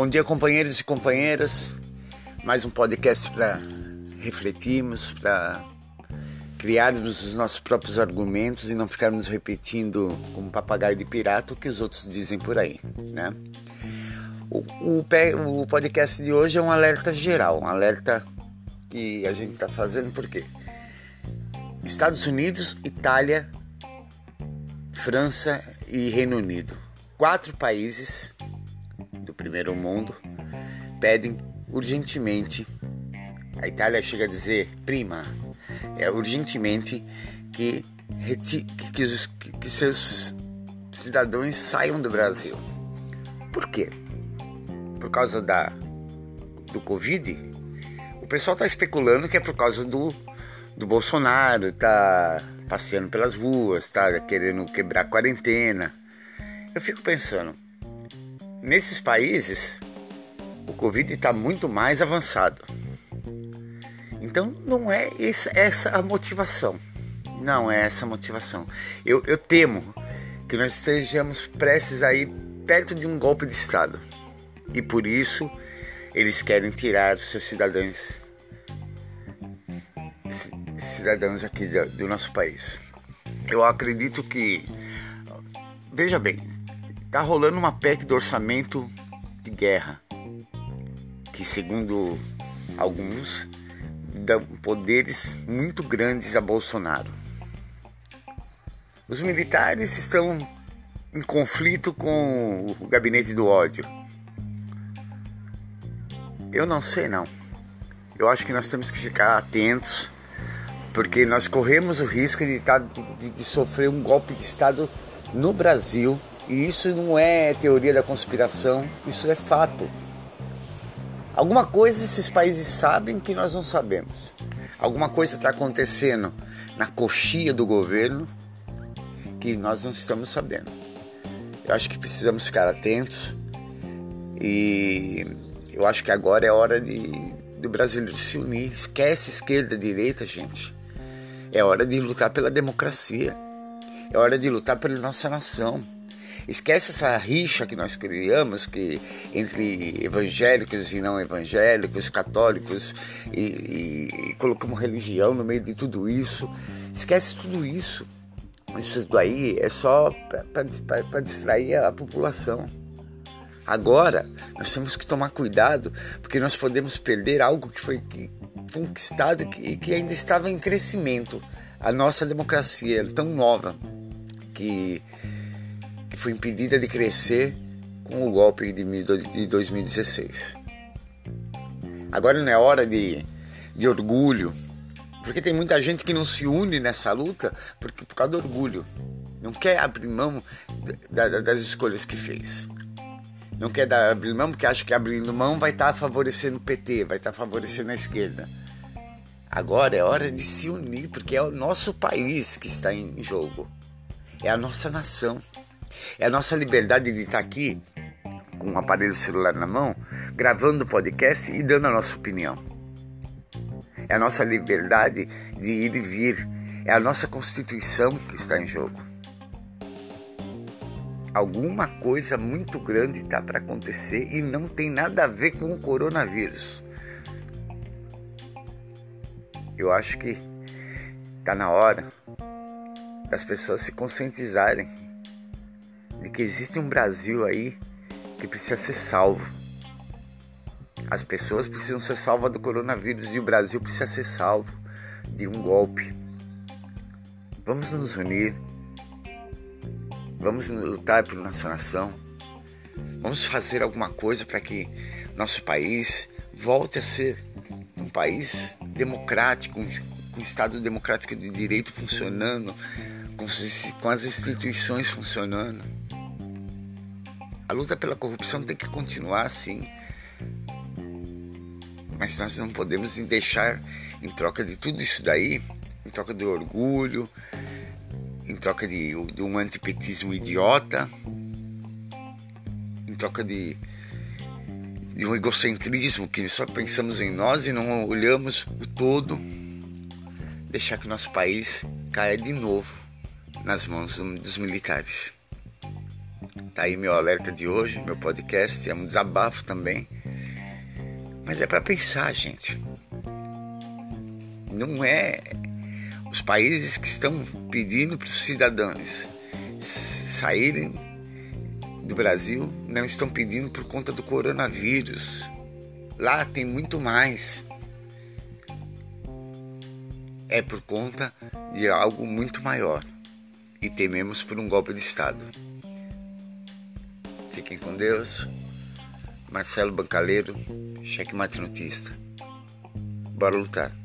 Bom dia, companheiros e companheiras. Mais um podcast para refletirmos, para criarmos os nossos próprios argumentos e não ficarmos repetindo como papagaio de pirata o que os outros dizem por aí, né? O, o, o podcast de hoje é um alerta geral, um alerta que a gente está fazendo porque Estados Unidos, Itália, França e Reino Unido, quatro países primeiro mundo pedem urgentemente, a Itália chega a dizer prima, é urgentemente que, que, os, que seus cidadãos saiam do Brasil. Por quê? Por causa da, do Covid? O pessoal está especulando que é por causa do, do Bolsonaro, tá passeando pelas ruas, tá querendo quebrar a quarentena. Eu fico pensando, Nesses países, o Covid está muito mais avançado. Então não é essa, a motivação. Não é essa a motivação. Eu, eu temo que nós estejamos prestes aí perto de um golpe de Estado. E por isso eles querem tirar os seus cidadãos cidadãos aqui do, do nosso país. Eu acredito que veja bem, Tá rolando uma PEC do orçamento de guerra, que segundo alguns dão poderes muito grandes a Bolsonaro. Os militares estão em conflito com o gabinete do ódio. Eu não sei não. Eu acho que nós temos que ficar atentos, porque nós corremos o risco de, tá, de, de sofrer um golpe de Estado no Brasil e isso não é teoria da conspiração, isso é fato. Alguma coisa esses países sabem que nós não sabemos. Alguma coisa está acontecendo na coxia do governo que nós não estamos sabendo. Eu acho que precisamos ficar atentos e eu acho que agora é hora de, do brasileiro se unir. Esquece esquerda, direita, gente. É hora de lutar pela democracia. É hora de lutar pela nossa nação. Esquece essa rixa que nós criamos que entre evangélicos e não evangélicos, católicos e, e, e colocamos religião no meio de tudo isso. Esquece tudo isso. Isso daí é só para distrair a população. Agora, nós temos que tomar cuidado, porque nós podemos perder algo que foi conquistado e que ainda estava em crescimento. A nossa democracia é tão nova que que foi impedida de crescer com o golpe de 2016. Agora não é hora de, de orgulho, porque tem muita gente que não se une nessa luta porque, por causa do orgulho. Não quer abrir mão da, da, das escolhas que fez. Não quer dar, abrir mão porque acha que abrindo mão vai estar tá favorecendo o PT, vai estar tá favorecendo a esquerda. Agora é hora de se unir, porque é o nosso país que está em jogo. É a nossa nação. É a nossa liberdade de estar aqui com um aparelho celular na mão, gravando o podcast e dando a nossa opinião. É a nossa liberdade de ir e vir. É a nossa Constituição que está em jogo. Alguma coisa muito grande está para acontecer e não tem nada a ver com o coronavírus. Eu acho que está na hora das pessoas se conscientizarem de que existe um Brasil aí que precisa ser salvo. As pessoas precisam ser salvas do coronavírus e o Brasil precisa ser salvo de um golpe. Vamos nos unir. Vamos lutar por nossa nação. Vamos fazer alguma coisa para que nosso país volte a ser um país democrático, com Estado democrático de direito funcionando, com as instituições funcionando. A luta pela corrupção tem que continuar assim. Mas nós não podemos deixar, em troca de tudo isso daí, em troca do orgulho, em troca de, de um antipetismo idiota, em troca de, de um egocentrismo que só pensamos em nós e não olhamos o todo, deixar que o nosso país caia de novo nas mãos dos militares. Tá aí meu alerta de hoje, meu podcast, é um desabafo também. Mas é para pensar, gente. Não é os países que estão pedindo para os cidadãos saírem do Brasil não estão pedindo por conta do coronavírus. Lá tem muito mais. É por conta de algo muito maior. E tememos por um golpe de Estado. Fiquem com Deus. Marcelo Bancaleiro, cheque mate notista. Bora lutar.